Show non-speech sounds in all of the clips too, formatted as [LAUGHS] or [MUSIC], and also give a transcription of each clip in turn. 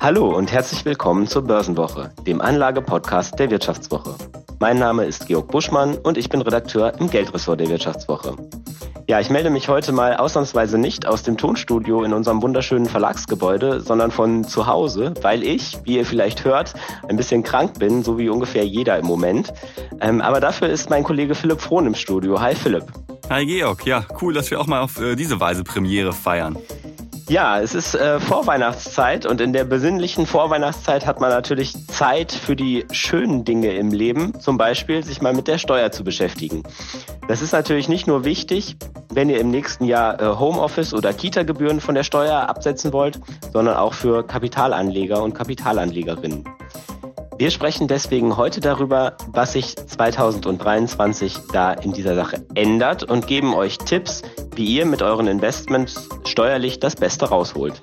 Hallo und herzlich willkommen zur Börsenwoche, dem Anlage-Podcast der Wirtschaftswoche. Mein Name ist Georg Buschmann und ich bin Redakteur im Geldressort der Wirtschaftswoche. Ja, ich melde mich heute mal ausnahmsweise nicht aus dem Tonstudio in unserem wunderschönen Verlagsgebäude, sondern von zu Hause, weil ich, wie ihr vielleicht hört, ein bisschen krank bin, so wie ungefähr jeder im Moment. Ähm, aber dafür ist mein Kollege Philipp Frohn im Studio. Hi Philipp. Hi Georg, ja, cool, dass wir auch mal auf äh, diese Weise Premiere feiern. Ja, es ist äh, Vorweihnachtszeit und in der besinnlichen Vorweihnachtszeit hat man natürlich Zeit für die schönen Dinge im Leben, zum Beispiel sich mal mit der Steuer zu beschäftigen. Das ist natürlich nicht nur wichtig, wenn ihr im nächsten Jahr äh, Homeoffice oder Kita-Gebühren von der Steuer absetzen wollt, sondern auch für Kapitalanleger und Kapitalanlegerinnen. Wir sprechen deswegen heute darüber, was sich 2023 da in dieser Sache ändert und geben euch Tipps, wie ihr mit euren Investments steuerlich das Beste rausholt.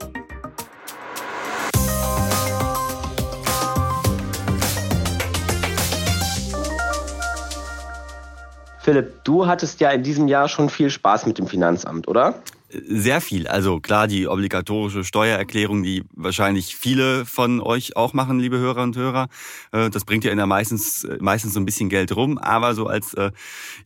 Philipp, du hattest ja in diesem Jahr schon viel Spaß mit dem Finanzamt, oder? Sehr viel. Also klar, die obligatorische Steuererklärung, die wahrscheinlich viele von euch auch machen, liebe Hörer und Hörer. Äh, das bringt ja in der meistens, meistens so ein bisschen Geld rum. Aber so als äh,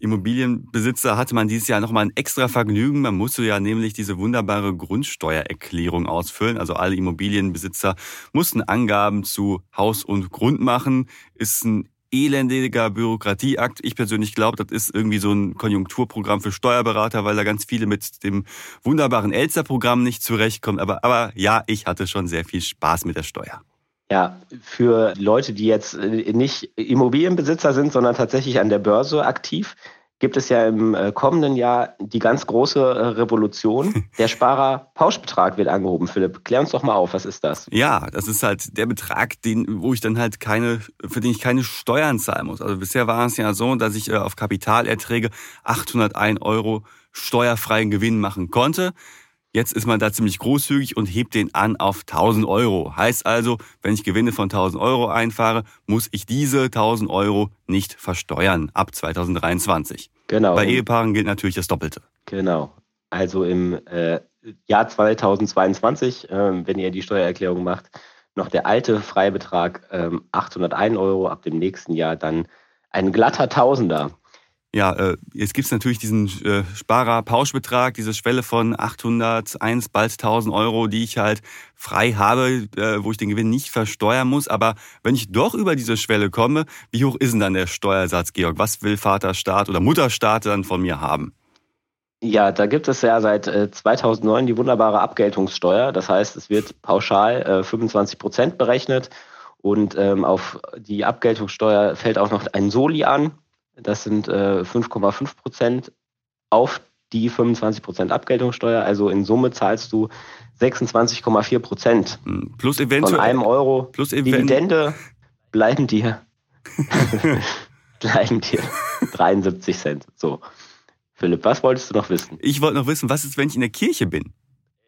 Immobilienbesitzer hatte man dieses Jahr nochmal ein extra Vergnügen. Man musste ja nämlich diese wunderbare Grundsteuererklärung ausfüllen. Also alle Immobilienbesitzer mussten Angaben zu Haus und Grund machen. Ist ein elendiger Bürokratieakt. Ich persönlich glaube, das ist irgendwie so ein Konjunkturprogramm für Steuerberater, weil da ganz viele mit dem wunderbaren Elster-Programm nicht zurechtkommen. Aber, aber ja, ich hatte schon sehr viel Spaß mit der Steuer. Ja, für Leute, die jetzt nicht Immobilienbesitzer sind, sondern tatsächlich an der Börse aktiv, gibt es ja im äh, kommenden Jahr die ganz große äh, Revolution. [LAUGHS] Der Sparer-Pauschbetrag wird angehoben. Philipp, klär uns doch mal auf, was ist das? Ja, das ist halt der Betrag, den, wo ich dann halt keine, für den ich keine Steuern zahlen muss. Also bisher war es ja so, dass ich äh, auf Kapitalerträge 801 Euro steuerfreien Gewinn machen konnte. Jetzt ist man da ziemlich großzügig und hebt den an auf 1000 Euro. Heißt also, wenn ich Gewinne von 1000 Euro einfahre, muss ich diese 1000 Euro nicht versteuern ab 2023. Genau. Bei Ehepaaren gilt natürlich das Doppelte. Genau. Also im äh, Jahr 2022, äh, wenn ihr die Steuererklärung macht, noch der alte Freibetrag äh, 801 Euro, ab dem nächsten Jahr dann ein glatter Tausender. Ja, äh, jetzt gibt's natürlich diesen äh, Sparer-Pauschbetrag, diese Schwelle von 801, bald 1000 Euro, die ich halt frei habe, äh, wo ich den Gewinn nicht versteuern muss. Aber wenn ich doch über diese Schwelle komme, wie hoch ist denn dann der Steuersatz, Georg? Was will Vaterstaat oder Mutterstaat dann von mir haben? Ja, da gibt es ja seit 2009 die wunderbare Abgeltungssteuer. Das heißt, es wird pauschal 25 Prozent berechnet und ähm, auf die Abgeltungssteuer fällt auch noch ein Soli an. Das sind äh, 5,5 Prozent auf die 25 Prozent Abgeltungssteuer. Also in Summe zahlst du 26,4 Prozent. Hm, plus eventuell. Von einem Euro plus Dividende bleiben dir, [LAUGHS] bleiben dir 73 Cent. So. Philipp, was wolltest du noch wissen? Ich wollte noch wissen, was ist, wenn ich in der Kirche bin?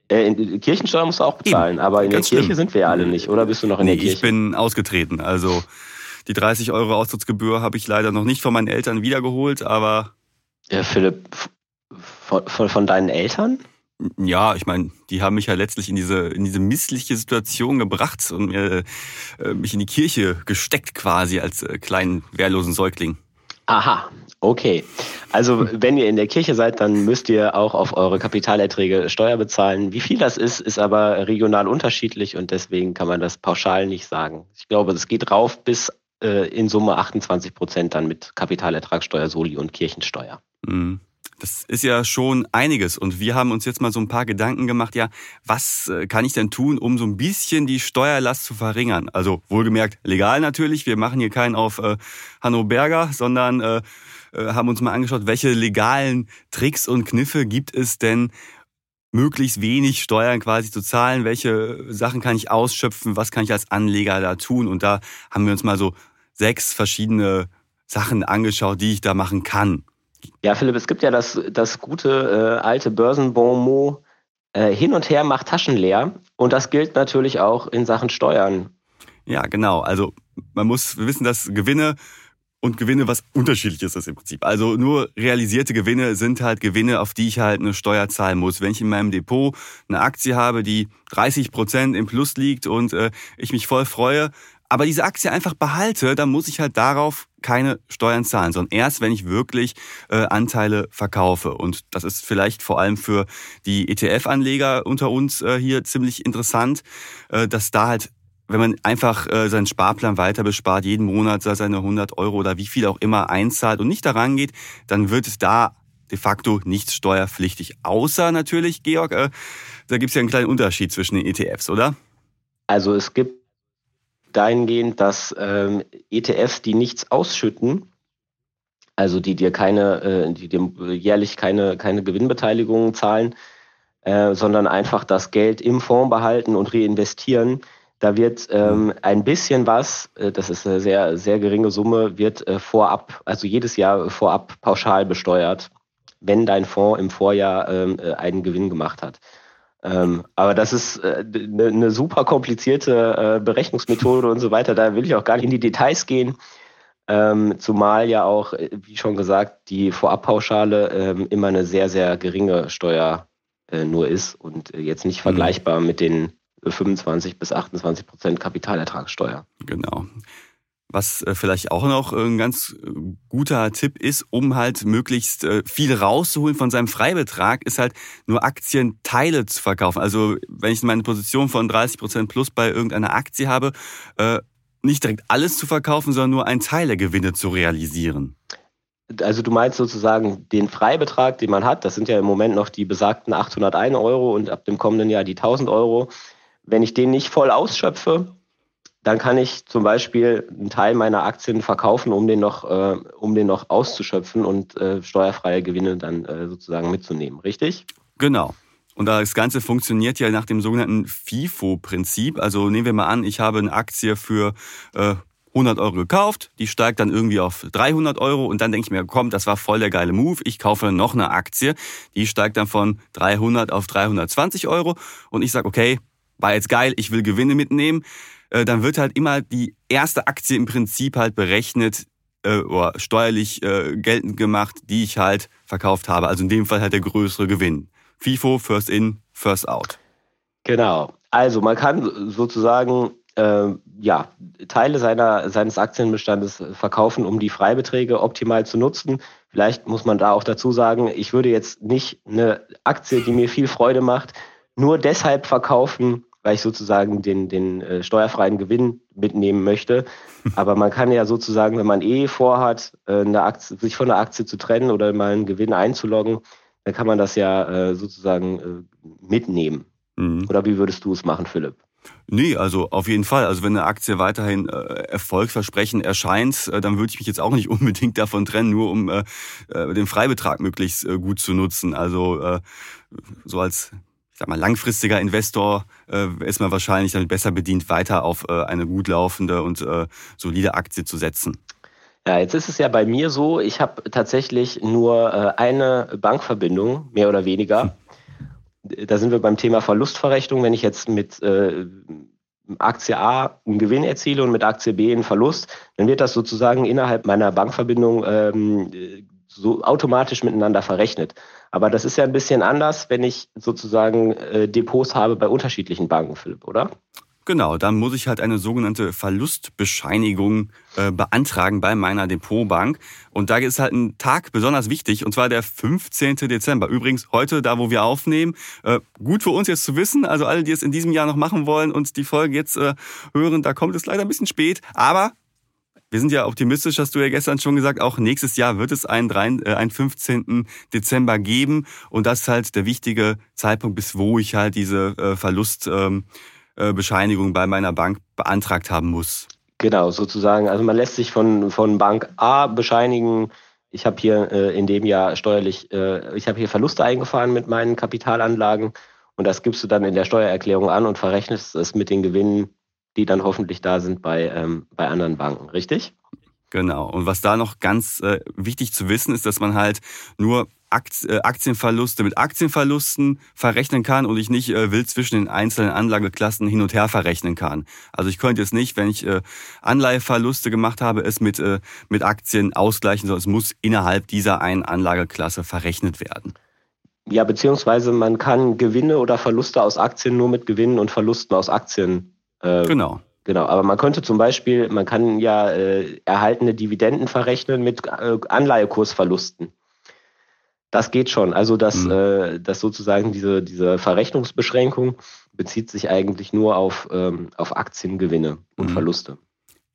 Äh, in, Kirchensteuer musst du auch bezahlen, Eben. aber in Ganz der Kirche schlimm. sind wir ja alle nicht, oder bist du noch in nee, der Kirche? Ich bin ausgetreten, also die 30 Euro Austrittsgebühr habe ich leider noch nicht von meinen Eltern wiedergeholt, aber. Ja, Philipp, von, von, von deinen Eltern? Ja, ich meine, die haben mich ja letztlich in diese, in diese missliche Situation gebracht und mir, äh, mich in die Kirche gesteckt quasi als äh, kleinen, wehrlosen Säugling. Aha, okay. Also wenn ihr in der Kirche seid, dann müsst ihr auch auf eure Kapitalerträge Steuer bezahlen. Wie viel das ist, ist aber regional unterschiedlich und deswegen kann man das pauschal nicht sagen. Ich glaube, es geht rauf bis äh, in Summe 28 Prozent dann mit Kapitalertragssteuer, Soli und Kirchensteuer. Mhm. Das ist ja schon einiges. Und wir haben uns jetzt mal so ein paar Gedanken gemacht, ja, was äh, kann ich denn tun, um so ein bisschen die Steuerlast zu verringern? Also wohlgemerkt legal natürlich. Wir machen hier keinen auf äh, Hanno Berger, sondern äh, äh, haben uns mal angeschaut, welche legalen Tricks und Kniffe gibt es denn, möglichst wenig Steuern quasi zu zahlen, welche Sachen kann ich ausschöpfen, was kann ich als Anleger da tun. Und da haben wir uns mal so sechs verschiedene Sachen angeschaut, die ich da machen kann. Ja, Philipp, es gibt ja das, das gute äh, alte Börsenbonmot, äh, hin und her macht Taschen leer. Und das gilt natürlich auch in Sachen Steuern. Ja, genau. Also man muss wissen, dass Gewinne und Gewinne was unterschiedliches ist im Prinzip. Also nur realisierte Gewinne sind halt Gewinne, auf die ich halt eine Steuer zahlen muss. Wenn ich in meinem Depot eine Aktie habe, die 30 Prozent im Plus liegt und äh, ich mich voll freue, aber diese Aktie einfach behalte, dann muss ich halt darauf keine Steuern zahlen, sondern erst, wenn ich wirklich äh, Anteile verkaufe. Und das ist vielleicht vor allem für die ETF-Anleger unter uns äh, hier ziemlich interessant, äh, dass da halt wenn man einfach äh, seinen Sparplan weiter bespart, jeden Monat seine 100 Euro oder wie viel auch immer einzahlt und nicht daran geht, dann wird es da de facto nichts steuerpflichtig. Außer natürlich, Georg, äh, da gibt es ja einen kleinen Unterschied zwischen den ETFs, oder? Also es gibt dahingehend, dass ähm, ETFs, die nichts ausschütten, also die dir keine, äh, die dir jährlich keine, keine Gewinnbeteiligungen zahlen, äh, sondern einfach das Geld im Fonds behalten und reinvestieren, da wird ähm, ein bisschen was, äh, das ist eine sehr, sehr geringe Summe, wird äh, vorab, also jedes Jahr vorab pauschal besteuert, wenn dein Fonds im Vorjahr ähm, äh, einen Gewinn gemacht hat. Ähm, aber das ist äh, ne eine super komplizierte äh, Berechnungsmethode und so weiter. Da will ich auch gar nicht in die Details gehen. Ähm, zumal ja auch, äh, wie schon gesagt, die Vorabpauschale ähm, immer eine sehr, sehr geringe Steuer äh, nur ist und äh, jetzt nicht mhm. vergleichbar mit den 25 bis 28 Prozent Kapitalertragssteuer. Genau. Was äh, vielleicht auch noch ein ganz äh, guter Tipp ist, um halt möglichst äh, viel rauszuholen von seinem Freibetrag, ist halt nur Aktienteile zu verkaufen. Also wenn ich meine Position von 30 Prozent plus bei irgendeiner Aktie habe, nicht direkt alles zu verkaufen, sondern nur einen Teil der Gewinne zu realisieren. Also du meinst sozusagen den Freibetrag, den man hat, das sind ja im Moment noch die besagten 801 Euro und ab dem kommenden Jahr die 1000 Euro wenn ich den nicht voll ausschöpfe, dann kann ich zum Beispiel einen Teil meiner Aktien verkaufen, um den noch, äh, um den noch auszuschöpfen und äh, steuerfreie Gewinne dann äh, sozusagen mitzunehmen, richtig? Genau. Und das Ganze funktioniert ja nach dem sogenannten FIFO-Prinzip. Also nehmen wir mal an, ich habe eine Aktie für äh, 100 Euro gekauft, die steigt dann irgendwie auf 300 Euro und dann denke ich mir, komm, das war voll der geile Move, ich kaufe noch eine Aktie, die steigt dann von 300 auf 320 Euro und ich sage, okay, war jetzt geil, ich will Gewinne mitnehmen, äh, dann wird halt immer die erste Aktie im Prinzip halt berechnet äh, oder steuerlich äh, geltend gemacht, die ich halt verkauft habe. Also in dem Fall halt der größere Gewinn. FIFO, First In, First Out. Genau. Also man kann sozusagen äh, ja, Teile seiner, seines Aktienbestandes verkaufen, um die Freibeträge optimal zu nutzen. Vielleicht muss man da auch dazu sagen, ich würde jetzt nicht eine Aktie, die mir viel Freude macht, nur deshalb verkaufen, weil ich sozusagen den, den äh, steuerfreien Gewinn mitnehmen möchte. [LAUGHS] Aber man kann ja sozusagen, wenn man eh vorhat, äh, eine Aktie, sich von der Aktie zu trennen oder mal einen Gewinn einzuloggen, dann kann man das ja äh, sozusagen äh, mitnehmen. Mhm. Oder wie würdest du es machen, Philipp? Nee, also auf jeden Fall. Also wenn eine Aktie weiterhin äh, erfolgsversprechend erscheint, äh, dann würde ich mich jetzt auch nicht [LAUGHS] unbedingt davon trennen, nur um äh, äh, den Freibetrag möglichst äh, gut zu nutzen. Also äh, so als sag mal, langfristiger Investor äh, ist man wahrscheinlich dann besser bedient, weiter auf äh, eine gut laufende und äh, solide Aktie zu setzen. Ja, jetzt ist es ja bei mir so, ich habe tatsächlich nur äh, eine Bankverbindung, mehr oder weniger. Hm. Da sind wir beim Thema Verlustverrechnung. Wenn ich jetzt mit äh, Aktie A einen Gewinn erziele und mit Aktie B einen Verlust, dann wird das sozusagen innerhalb meiner Bankverbindung ähm, so automatisch miteinander verrechnet. Aber das ist ja ein bisschen anders, wenn ich sozusagen äh, Depots habe bei unterschiedlichen Banken, Philipp, oder? Genau, dann muss ich halt eine sogenannte Verlustbescheinigung äh, beantragen bei meiner Depotbank. Und da ist halt ein Tag besonders wichtig, und zwar der 15. Dezember. Übrigens heute, da wo wir aufnehmen, äh, gut für uns jetzt zu wissen. Also alle, die es in diesem Jahr noch machen wollen und die Folge jetzt äh, hören, da kommt es leider ein bisschen spät. Aber wir sind ja optimistisch, hast du ja gestern schon gesagt, auch nächstes Jahr wird es einen, 3, äh, einen 15. Dezember geben. Und das ist halt der wichtige Zeitpunkt, bis wo ich halt diese äh, Verlustbescheinigung ähm, äh, bei meiner Bank beantragt haben muss. Genau, sozusagen. Also man lässt sich von, von Bank A bescheinigen, ich habe hier äh, in dem Jahr steuerlich, äh, ich habe hier Verluste eingefahren mit meinen Kapitalanlagen und das gibst du dann in der Steuererklärung an und verrechnest es mit den Gewinnen die dann hoffentlich da sind bei, ähm, bei anderen Banken, richtig? Genau. Und was da noch ganz äh, wichtig zu wissen ist, dass man halt nur äh, Aktienverluste mit Aktienverlusten verrechnen kann und ich nicht äh, wild zwischen den einzelnen Anlageklassen hin und her verrechnen kann. Also ich könnte jetzt nicht, wenn ich äh, Anleiheverluste gemacht habe, es mit, mit Aktien ausgleichen, sondern es muss innerhalb dieser einen Anlageklasse verrechnet werden. Ja, beziehungsweise man kann Gewinne oder Verluste aus Aktien nur mit Gewinnen und Verlusten aus Aktien. Äh, genau. Genau, aber man könnte zum Beispiel, man kann ja äh, erhaltene Dividenden verrechnen mit äh, Anleihekursverlusten. Das geht schon. Also dass, mhm. äh, dass sozusagen diese, diese Verrechnungsbeschränkung bezieht sich eigentlich nur auf, ähm, auf Aktiengewinne und mhm. Verluste.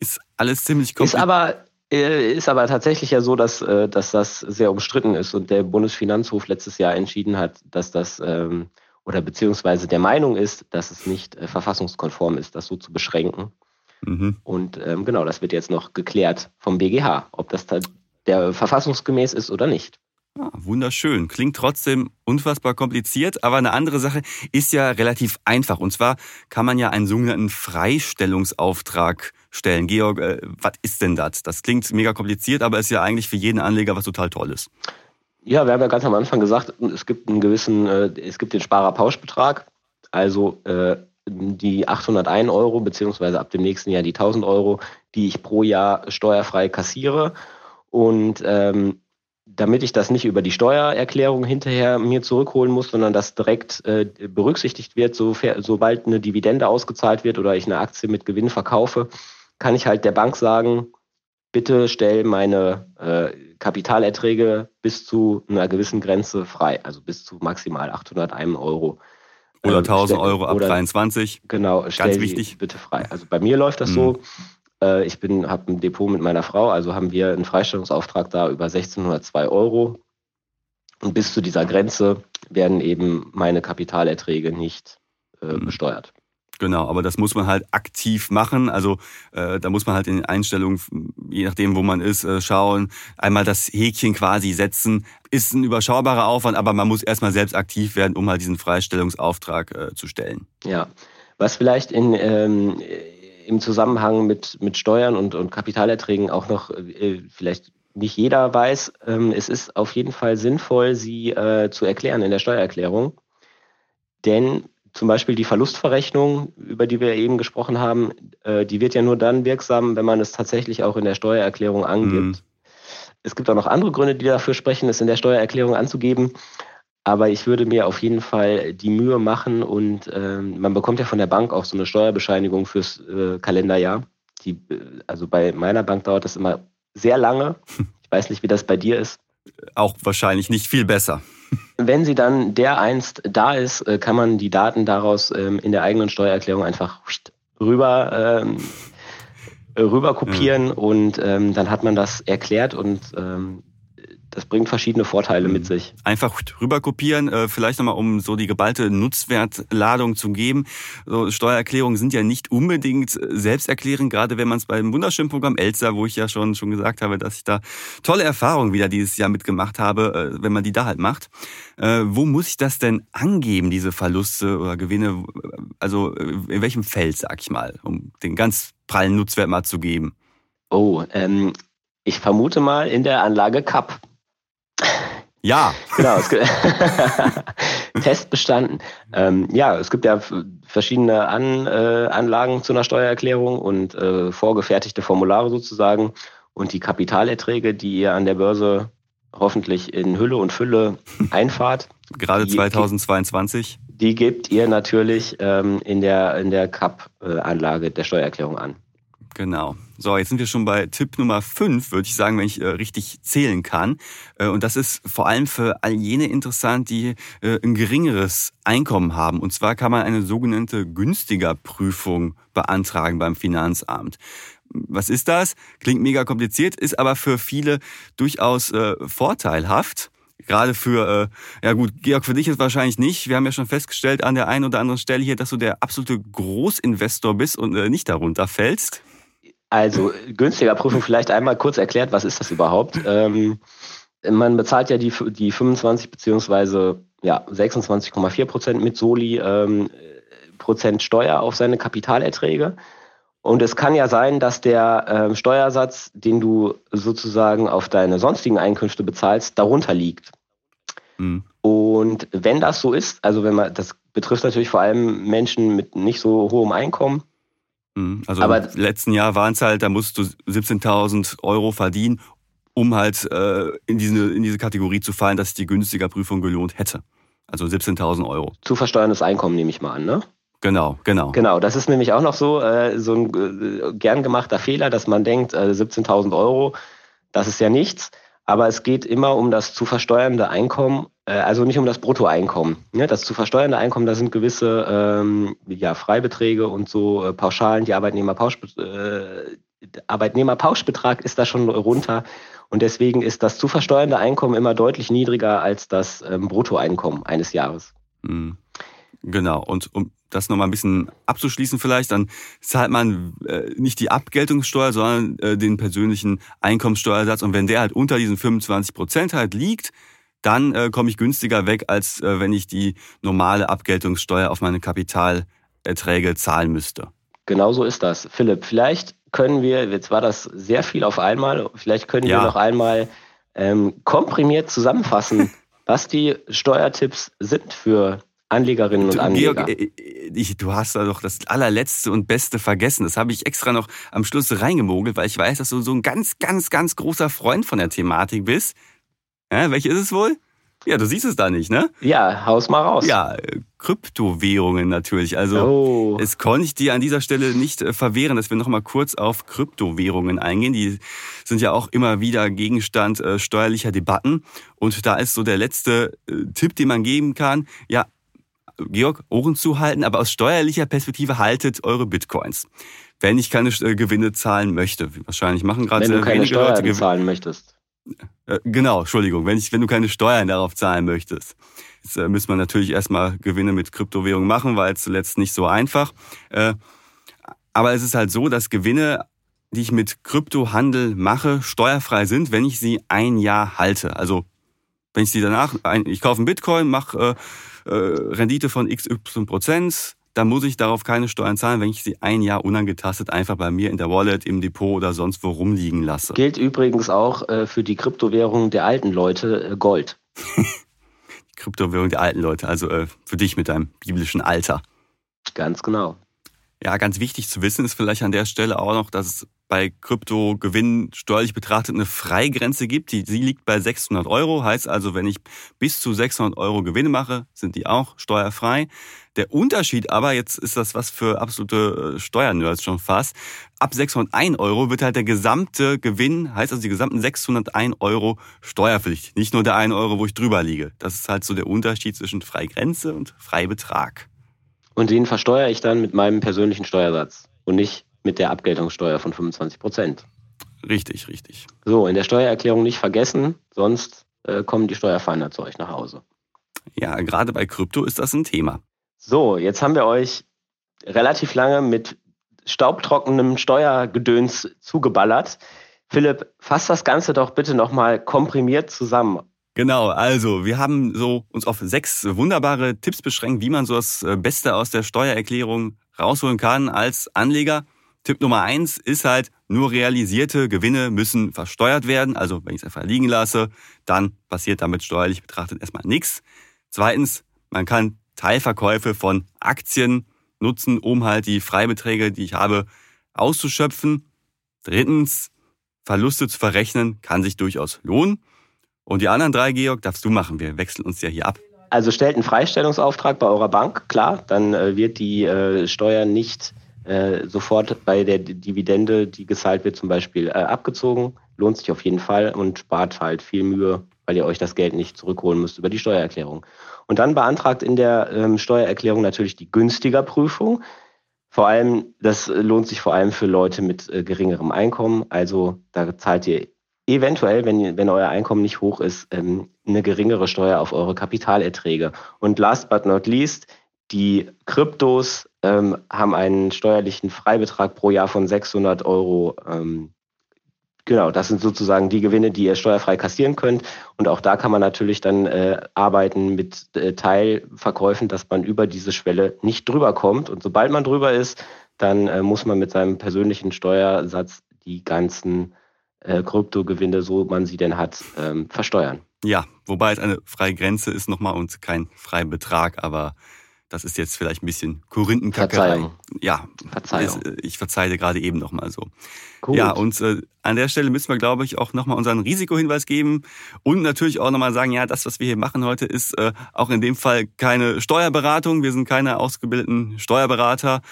Ist alles ziemlich kompliziert. Ist aber, äh, ist aber tatsächlich ja so, dass, äh, dass das sehr umstritten ist und der Bundesfinanzhof letztes Jahr entschieden hat, dass das ähm, oder beziehungsweise der Meinung ist, dass es nicht äh, verfassungskonform ist, das so zu beschränken. Mhm. Und ähm, genau, das wird jetzt noch geklärt vom BGH, ob das der verfassungsgemäß ist oder nicht. Ah, wunderschön. Klingt trotzdem unfassbar kompliziert, aber eine andere Sache ist ja relativ einfach. Und zwar kann man ja einen sogenannten Freistellungsauftrag stellen. Georg, äh, was ist denn das? Das klingt mega kompliziert, aber ist ja eigentlich für jeden Anleger was total Tolles. Ja, wir haben ja ganz am Anfang gesagt, es gibt einen gewissen, äh, es gibt den Sparerpauschbetrag, also äh, die 801 Euro beziehungsweise ab dem nächsten Jahr die 1000 Euro, die ich pro Jahr steuerfrei kassiere. Und ähm, damit ich das nicht über die Steuererklärung hinterher mir zurückholen muss, sondern das direkt äh, berücksichtigt wird, so, sobald eine Dividende ausgezahlt wird oder ich eine Aktie mit Gewinn verkaufe, kann ich halt der Bank sagen, bitte stell meine äh, Kapitalerträge bis zu einer gewissen Grenze frei, also bis zu maximal 801 Euro. Oder 1000 ähm, Euro ab oder, 23. Genau, Ganz wichtig. bitte frei. Also bei mir läuft das mhm. so. Äh, ich bin, habe ein Depot mit meiner Frau, also haben wir einen Freistellungsauftrag da über 1602 Euro. Und bis zu dieser Grenze werden eben meine Kapitalerträge nicht äh, mhm. besteuert. Genau, aber das muss man halt aktiv machen. Also äh, da muss man halt in den Einstellungen, je nachdem, wo man ist, äh, schauen. Einmal das Häkchen quasi setzen. Ist ein überschaubarer Aufwand, aber man muss erstmal selbst aktiv werden, um halt diesen Freistellungsauftrag äh, zu stellen. Ja, was vielleicht in, ähm, im Zusammenhang mit, mit Steuern und, und Kapitalerträgen auch noch äh, vielleicht nicht jeder weiß, ähm, es ist auf jeden Fall sinnvoll, sie äh, zu erklären in der Steuererklärung. Denn zum Beispiel die Verlustverrechnung, über die wir eben gesprochen haben, äh, die wird ja nur dann wirksam, wenn man es tatsächlich auch in der Steuererklärung angibt. Mhm. Es gibt auch noch andere Gründe, die dafür sprechen, es in der Steuererklärung anzugeben. Aber ich würde mir auf jeden Fall die Mühe machen und äh, man bekommt ja von der Bank auch so eine Steuerbescheinigung fürs äh, Kalenderjahr. Die, äh, also bei meiner Bank dauert das immer sehr lange. [LAUGHS] Ich weiß nicht, wie das bei dir ist. Auch wahrscheinlich nicht viel besser. Wenn sie dann dereinst da ist, äh, kann man die Daten daraus ähm, in der eigenen Steuererklärung einfach rüber, ähm, rüber kopieren ja. und ähm, dann hat man das erklärt und ähm, das bringt verschiedene Vorteile mit mhm. sich. Einfach rüber kopieren, äh, vielleicht nochmal, um so die geballte Nutzwertladung zu geben. So, Steuererklärungen sind ja nicht unbedingt äh, selbsterklärend, gerade wenn man es beim wunderschönen Programm Elsa, wo ich ja schon, schon gesagt habe, dass ich da tolle Erfahrungen wieder dieses Jahr mitgemacht habe, äh, wenn man die da halt macht. Wo muss ich das denn angeben, diese Verluste oder Gewinne? Also in welchem Feld, sag ich mal, um den ganz prallen Nutzwert mal zu geben? Oh, ähm, ich vermute mal in der Anlage Cup. Ja. Genau. [LAUGHS] Test bestanden. Ähm, ja, es gibt ja verschiedene An, äh, Anlagen zu einer Steuererklärung und äh, vorgefertigte Formulare sozusagen. Und die Kapitalerträge, die ihr an der Börse hoffentlich in Hülle und Fülle [LAUGHS] einfahrt. Gerade 2022. Die, die gebt ihr natürlich ähm, in der, in der CAP-Anlage der Steuererklärung an. Genau. So, jetzt sind wir schon bei Tipp Nummer 5, würde ich sagen, wenn ich äh, richtig zählen kann. Äh, und das ist vor allem für all jene interessant, die äh, ein geringeres Einkommen haben. Und zwar kann man eine sogenannte günstiger Prüfung beantragen beim Finanzamt. Was ist das? Klingt mega kompliziert, ist aber für viele durchaus äh, vorteilhaft gerade für, äh, ja gut, Georg, für dich ist wahrscheinlich nicht. Wir haben ja schon festgestellt an der einen oder anderen Stelle hier, dass du der absolute Großinvestor bist und äh, nicht darunter fällst. Also günstiger Prüfung vielleicht einmal kurz erklärt, was ist das überhaupt? Ähm, man bezahlt ja die, die 25 beziehungsweise ja, 26,4 Prozent mit Soli ähm, Prozent Steuer auf seine Kapitalerträge. Und es kann ja sein, dass der ähm, Steuersatz, den du sozusagen auf deine sonstigen Einkünfte bezahlst, darunter liegt. Mhm. Und wenn das so ist, also wenn man, das betrifft natürlich vor allem Menschen mit nicht so hohem Einkommen. Mhm. Also Aber im letzten Jahr waren es halt, da musst du 17.000 Euro verdienen, um halt äh, in, diese, in diese Kategorie zu fallen, dass sich die günstiger Prüfung gelohnt hätte. Also 17.000 Euro. Zu versteuerndes Einkommen nehme ich mal an, ne? Genau, genau. Genau, das ist nämlich auch noch so, äh, so ein äh, gern gemachter Fehler, dass man denkt, äh, 17.000 Euro, das ist ja nichts. Aber es geht immer um das zu versteuernde Einkommen, äh, also nicht um das Bruttoeinkommen. Ja, das zu versteuernde Einkommen, da sind gewisse ähm, ja, Freibeträge und so äh, Pauschalen, die Arbeitnehmerpausch, äh, Arbeitnehmerpauschbetrag ist da schon runter. Und deswegen ist das zu versteuernde Einkommen immer deutlich niedriger als das ähm, Bruttoeinkommen eines Jahres. Mhm. Genau. Und um das nochmal ein bisschen abzuschließen vielleicht, dann zahlt man äh, nicht die Abgeltungssteuer, sondern äh, den persönlichen Einkommenssteuersatz. Und wenn der halt unter diesen 25 Prozent halt liegt, dann äh, komme ich günstiger weg, als äh, wenn ich die normale Abgeltungssteuer auf meine Kapitalerträge zahlen müsste. Genau so ist das. Philipp, vielleicht können wir, jetzt war das sehr viel auf einmal, vielleicht können ja. wir noch einmal ähm, komprimiert zusammenfassen, [LAUGHS] was die Steuertipps sind für Anlegerinnen und Anleger. Georg, äh, äh, ich, du hast da doch das allerletzte und Beste vergessen. Das habe ich extra noch am Schluss reingemogelt, weil ich weiß, dass du so ein ganz, ganz, ganz großer Freund von der Thematik bist. Ja, welche ist es wohl? Ja, du siehst es da nicht, ne? Ja, haus mal raus. Ja, äh, Kryptowährungen natürlich. Also oh. es konnte ich dir an dieser Stelle nicht verwehren, dass wir noch mal kurz auf Kryptowährungen eingehen. Die sind ja auch immer wieder Gegenstand steuerlicher Debatten. Und da ist so der letzte Tipp, den man geben kann. Ja, Georg, Ohren zuhalten, aber aus steuerlicher Perspektive haltet eure Bitcoins. Wenn ich keine äh, Gewinne zahlen möchte, wahrscheinlich machen gerade Wenn du keine Steuern Leute zahlen möchtest. Äh, genau, Entschuldigung, wenn, ich, wenn du keine Steuern darauf zahlen möchtest. Jetzt äh, müssen wir natürlich erstmal Gewinne mit Kryptowährungen machen, weil es zuletzt nicht so einfach. Aber es ist halt so, dass Gewinne, die ich mit Kryptohandel mache, steuerfrei sind, wenn ich sie ein Jahr halte. Also wenn ich sie danach, ich kaufe einen Bitcoin, mache äh, Rendite von XY Prozent, dann muss ich darauf keine Steuern zahlen, wenn ich sie ein Jahr unangetastet einfach bei mir in der Wallet, im Depot oder sonst wo rumliegen lasse. Gilt übrigens auch äh, für die Kryptowährung der alten Leute äh, Gold. [LAUGHS] die Kryptowährung der alten Leute, also äh, für dich mit deinem biblischen Alter. Ganz genau. Ja, ganz wichtig zu wissen ist vielleicht an der Stelle auch noch, dass es bei Kryptogewinnen steuerlich betrachtet eine Freigrenze gibt. Die, sie liegt bei 600 Euro. Heißt also, wenn ich bis zu 600 Euro Gewinne mache, sind die auch steuerfrei. Der Unterschied aber, jetzt ist das was für absolute äh, Steuernerds schon fast, ab 601 Euro wird halt der gesamte Gewinn, heißt also die gesamten 601 Euro steuerpflichtig. Nicht nur der 1 Euro, wo ich drüber liege. Das ist halt so der Unterschied zwischen Freigrenze und Freibetrag. Und den versteuere ich dann mit meinem persönlichen Steuersatz und nicht mit der Abgeltungssteuer von 25 Prozent. Richtig, richtig. So, in der Steuererklärung nicht vergessen, sonst äh, kommen die Steuerfeinde zu euch nach Hause. Ja, gerade bei Krypto ist das ein Thema. So, jetzt haben wir euch relativ lange mit staubtrockenem Steuergedöns zugeballert. Philipp, fass das Ganze doch bitte nochmal komprimiert zusammen. Genau, also wir haben so uns auf sechs wunderbare Tipps beschränkt, wie man so das äh, Beste aus der Steuererklärung rausholen kann als Anleger. Tipp Nummer eins ist halt, nur realisierte Gewinne müssen versteuert werden. Also wenn ich es einfach liegen lasse, dann passiert damit steuerlich betrachtet erstmal nichts. Zweitens, man kann Teilverkäufe von Aktien nutzen, um halt die Freibeträge, die ich habe, auszuschöpfen. Drittens, Verluste zu verrechnen kann sich durchaus lohnen. Und die anderen drei, Georg, darfst du machen. Wir wechseln uns ja hier ab. Also stellt einen Freistellungsauftrag bei eurer Bank, klar, dann äh, wird die äh, Steuer nicht äh, sofort bei der Dividende, die gezahlt wird, zum Beispiel äh, abgezogen. Lohnt sich auf jeden Fall und spart halt viel Mühe, weil ihr euch das Geld nicht zurückholen müsst über die Steuererklärung. Und dann beantragt in der ähm, Steuererklärung natürlich die günstiger Prüfung. Vor allem, das lohnt sich vor allem für Leute mit äh, geringerem Einkommen. Also da zahlt ihr eventuell, wenn, wenn euer Einkommen nicht hoch ist, ähm, eine geringere Steuer auf eure Kapitalerträge. Und last but not least, die Kryptos ähm, haben einen steuerlichen Freibetrag pro Jahr von 600 Euro. Ähm, genau, das sind sozusagen die Gewinne, die ihr steuerfrei kassieren könnt. Und auch da kann man natürlich dann äh, arbeiten mit äh, Teilverkäufen, dass man über diese Schwelle nicht drüber kommt. Und sobald man drüber ist, dann äh, muss man mit seinem persönlichen Steuersatz die ganzen äh, Kryptogewinne, so man sie denn hat, ähm, versteuern. Ja, wobei es eine freie Grenze ist nochmal und kein Freibetrag, aber das ist jetzt vielleicht ein bisschen Korinthenkackerei. Verzeihung. Ja, Verzeihung. äh, ich verzeihe gerade eben nochmal so. Gut. Ja, und äh, an der Stelle müssen wir, glaube ich, auch nochmal unseren Risikohinweis geben und natürlich auch nochmal sagen, ja, das, was wir hier machen heute, ist äh, auch in dem Fall keine Steuerberatung. Wir sind keine ausgebildeten Steuerberater.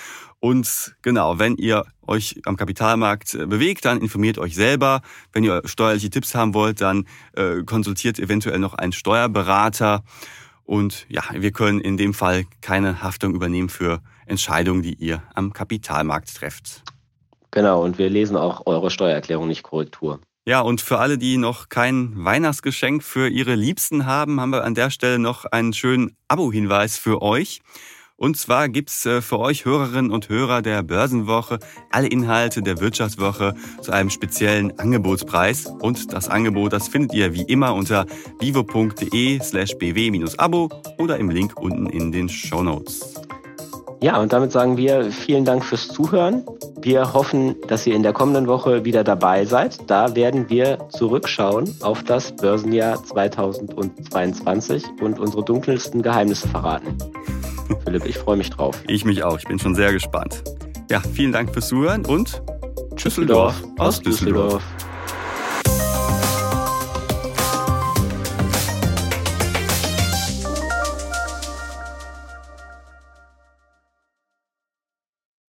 Und genau, wenn ihr euch am Kapitalmarkt äh, bewegt, dann informiert euch selber. Wenn ihr steuerliche Tipps haben wollt, dann äh, konsultiert eventuell noch einen Steuerberater. Und ja, wir können in dem Fall keine Haftung übernehmen für Entscheidungen, die ihr am Kapitalmarkt trefft. Genau, und wir lesen auch eure Steuererklärung, nicht Korrektur. Ja, und für alle, die noch kein Weihnachtsgeschenk für ihre Liebsten haben, haben wir an der Stelle noch einen schönen Abo-Hinweis für euch. Und zwar gibt's äh, für euch Hörerinnen und Hörer der Börsenwoche alle Inhalte der Wirtschaftswoche zu einem speziellen Angebotspreis. Und das Angebot, das findet ihr wie immer unter vivo.de slash bw-abo oder im Link unten in den Show Notes. Ja, und damit sagen wir vielen Dank fürs Zuhören. Wir hoffen, dass ihr in der kommenden Woche wieder dabei seid. Da werden wir zurückschauen auf das Börsenjahr 2022 und unsere dunkelsten Geheimnisse verraten. Philipp, ich freue mich drauf. Ich mich auch, ich bin schon sehr gespannt. Ja, vielen Dank fürs Zuhören und Düsseldorf aus Düsseldorf.